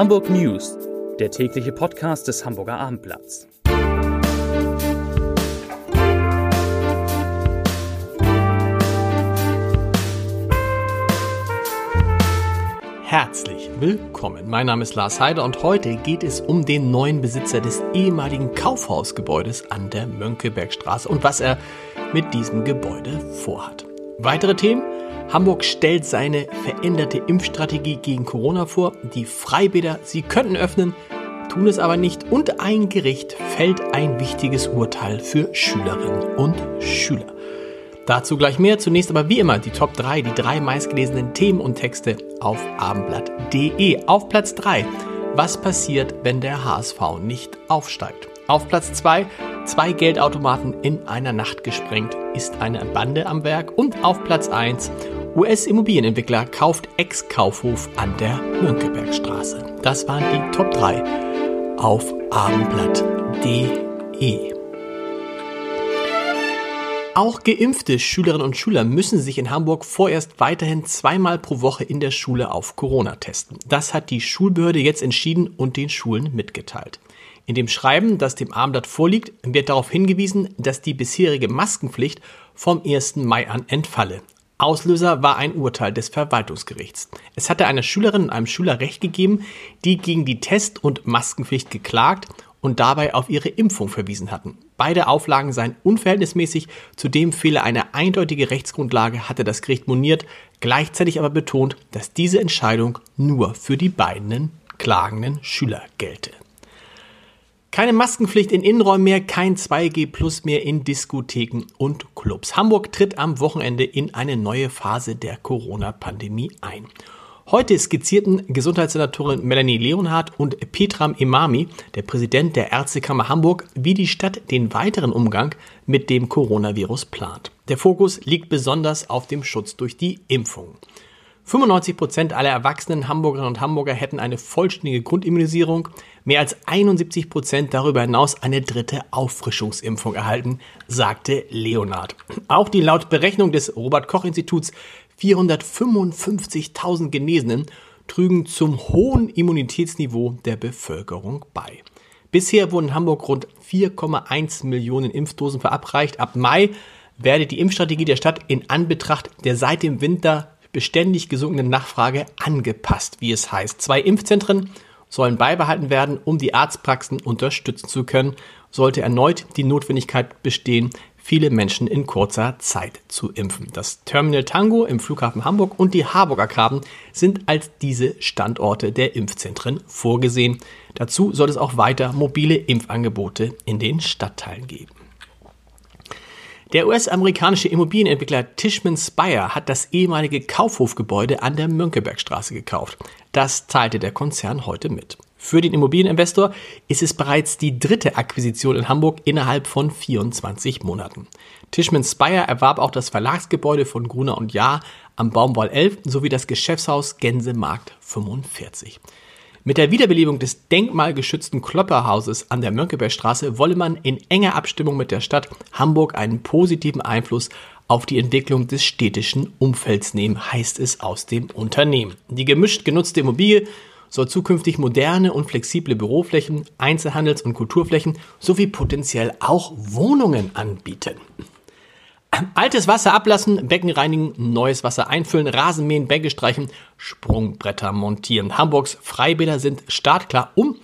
Hamburg News, der tägliche Podcast des Hamburger Abendblatts. Herzlich willkommen. Mein Name ist Lars Heider und heute geht es um den neuen Besitzer des ehemaligen Kaufhausgebäudes an der Mönckebergstraße und was er mit diesem Gebäude vorhat. Weitere Themen? Hamburg stellt seine veränderte Impfstrategie gegen Corona vor. Die Freibäder, sie könnten öffnen, tun es aber nicht. Und ein Gericht fällt ein wichtiges Urteil für Schülerinnen und Schüler. Dazu gleich mehr. Zunächst aber wie immer die Top 3, die drei meistgelesenen Themen und Texte auf abendblatt.de. Auf Platz 3. Was passiert, wenn der HSV nicht aufsteigt? Auf Platz 2. Zwei Geldautomaten in einer Nacht gesprengt. Ist eine Bande am Werk? Und auf Platz 1. US-Immobilienentwickler kauft Ex-Kaufhof an der Mönckebergstraße. Das waren die Top 3 auf abendblatt.de. Auch geimpfte Schülerinnen und Schüler müssen sich in Hamburg vorerst weiterhin zweimal pro Woche in der Schule auf Corona testen. Das hat die Schulbehörde jetzt entschieden und den Schulen mitgeteilt. In dem Schreiben, das dem Abendblatt vorliegt, wird darauf hingewiesen, dass die bisherige Maskenpflicht vom 1. Mai an entfalle. Auslöser war ein Urteil des Verwaltungsgerichts. Es hatte einer Schülerin und einem Schüler Recht gegeben, die gegen die Test- und Maskenpflicht geklagt und dabei auf ihre Impfung verwiesen hatten. Beide Auflagen seien unverhältnismäßig, zudem fehle eine eindeutige Rechtsgrundlage, hatte das Gericht moniert, gleichzeitig aber betont, dass diese Entscheidung nur für die beiden klagenden Schüler gelte. Keine Maskenpflicht in Innenräumen mehr, kein 2G Plus mehr in Diskotheken und Clubs. Hamburg tritt am Wochenende in eine neue Phase der Corona-Pandemie ein. Heute skizzierten Gesundheitssenatorin Melanie Leonhardt und Petram Imami, der Präsident der Ärztekammer Hamburg, wie die Stadt den weiteren Umgang mit dem Coronavirus plant. Der Fokus liegt besonders auf dem Schutz durch die Impfung. 95 Prozent aller erwachsenen Hamburgerinnen und Hamburger hätten eine vollständige Grundimmunisierung, mehr als 71 Prozent darüber hinaus eine dritte Auffrischungsimpfung erhalten, sagte Leonard. Auch die laut Berechnung des Robert Koch Instituts 455.000 Genesenen trügen zum hohen Immunitätsniveau der Bevölkerung bei. Bisher wurden in Hamburg rund 4,1 Millionen Impfdosen verabreicht. Ab Mai werde die Impfstrategie der Stadt in Anbetracht der seit dem Winter beständig gesunkenen Nachfrage angepasst, wie es heißt. Zwei Impfzentren sollen beibehalten werden, um die Arztpraxen unterstützen zu können, sollte erneut die Notwendigkeit bestehen, viele Menschen in kurzer Zeit zu impfen. Das Terminal Tango im Flughafen Hamburg und die Harburger Graben sind als diese Standorte der Impfzentren vorgesehen. Dazu soll es auch weiter mobile Impfangebote in den Stadtteilen geben. Der US-amerikanische Immobilienentwickler Tishman Speyer hat das ehemalige Kaufhofgebäude an der Mönckebergstraße gekauft. Das teilte der Konzern heute mit. Für den Immobilieninvestor ist es bereits die dritte Akquisition in Hamburg innerhalb von 24 Monaten. Tishman Speyer erwarb auch das Verlagsgebäude von Gruner und Jahr am Baumwall 11 sowie das Geschäftshaus Gänsemarkt 45. Mit der Wiederbelebung des denkmalgeschützten Klopperhauses an der Mönckebergstraße wolle man in enger Abstimmung mit der Stadt Hamburg einen positiven Einfluss auf die Entwicklung des städtischen Umfelds nehmen, heißt es aus dem Unternehmen. Die gemischt genutzte Immobilie soll zukünftig moderne und flexible Büroflächen, Einzelhandels- und Kulturflächen sowie potenziell auch Wohnungen anbieten. Altes Wasser ablassen, Becken reinigen, neues Wasser einfüllen, Rasenmähen, Bänke streichen, Sprungbretter montieren. Hamburgs Freibäder sind startklar, um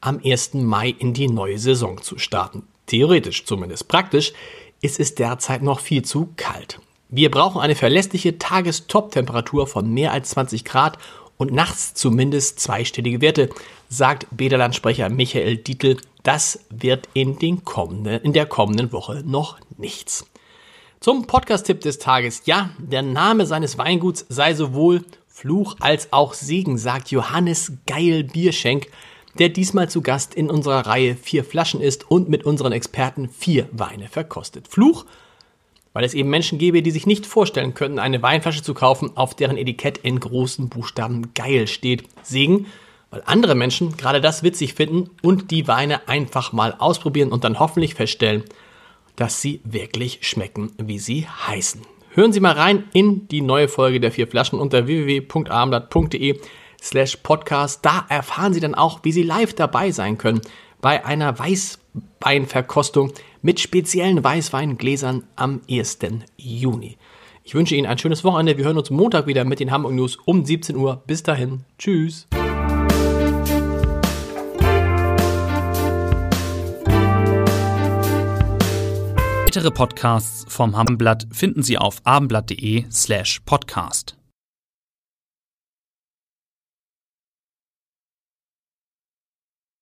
am 1. Mai in die neue Saison zu starten. Theoretisch zumindest. Praktisch ist es derzeit noch viel zu kalt. Wir brauchen eine verlässliche Tagestop-Temperatur von mehr als 20 Grad und nachts zumindest zweistellige Werte, sagt Bäderlandsprecher Michael Dietl. Das wird in, den kommenden, in der kommenden Woche noch nichts. Zum Podcast-Tipp des Tages. Ja, der Name seines Weinguts sei sowohl Fluch als auch Segen, sagt Johannes Geil Bierschenk, der diesmal zu Gast in unserer Reihe Vier Flaschen ist und mit unseren Experten vier Weine verkostet. Fluch, weil es eben Menschen gäbe, die sich nicht vorstellen könnten, eine Weinflasche zu kaufen, auf deren Etikett in großen Buchstaben Geil steht. Segen, weil andere Menschen gerade das witzig finden und die Weine einfach mal ausprobieren und dann hoffentlich feststellen, dass sie wirklich schmecken, wie sie heißen. Hören Sie mal rein in die neue Folge der vier Flaschen unter www.abendblatt.de slash podcast. Da erfahren Sie dann auch, wie Sie live dabei sein können bei einer Weißweinverkostung mit speziellen Weißweingläsern am 1. Juni. Ich wünsche Ihnen ein schönes Wochenende. Wir hören uns Montag wieder mit den Hamburg News um 17 Uhr. Bis dahin. Tschüss. Weitere Podcasts vom Abendblatt finden Sie auf abendblatt.de slash podcast.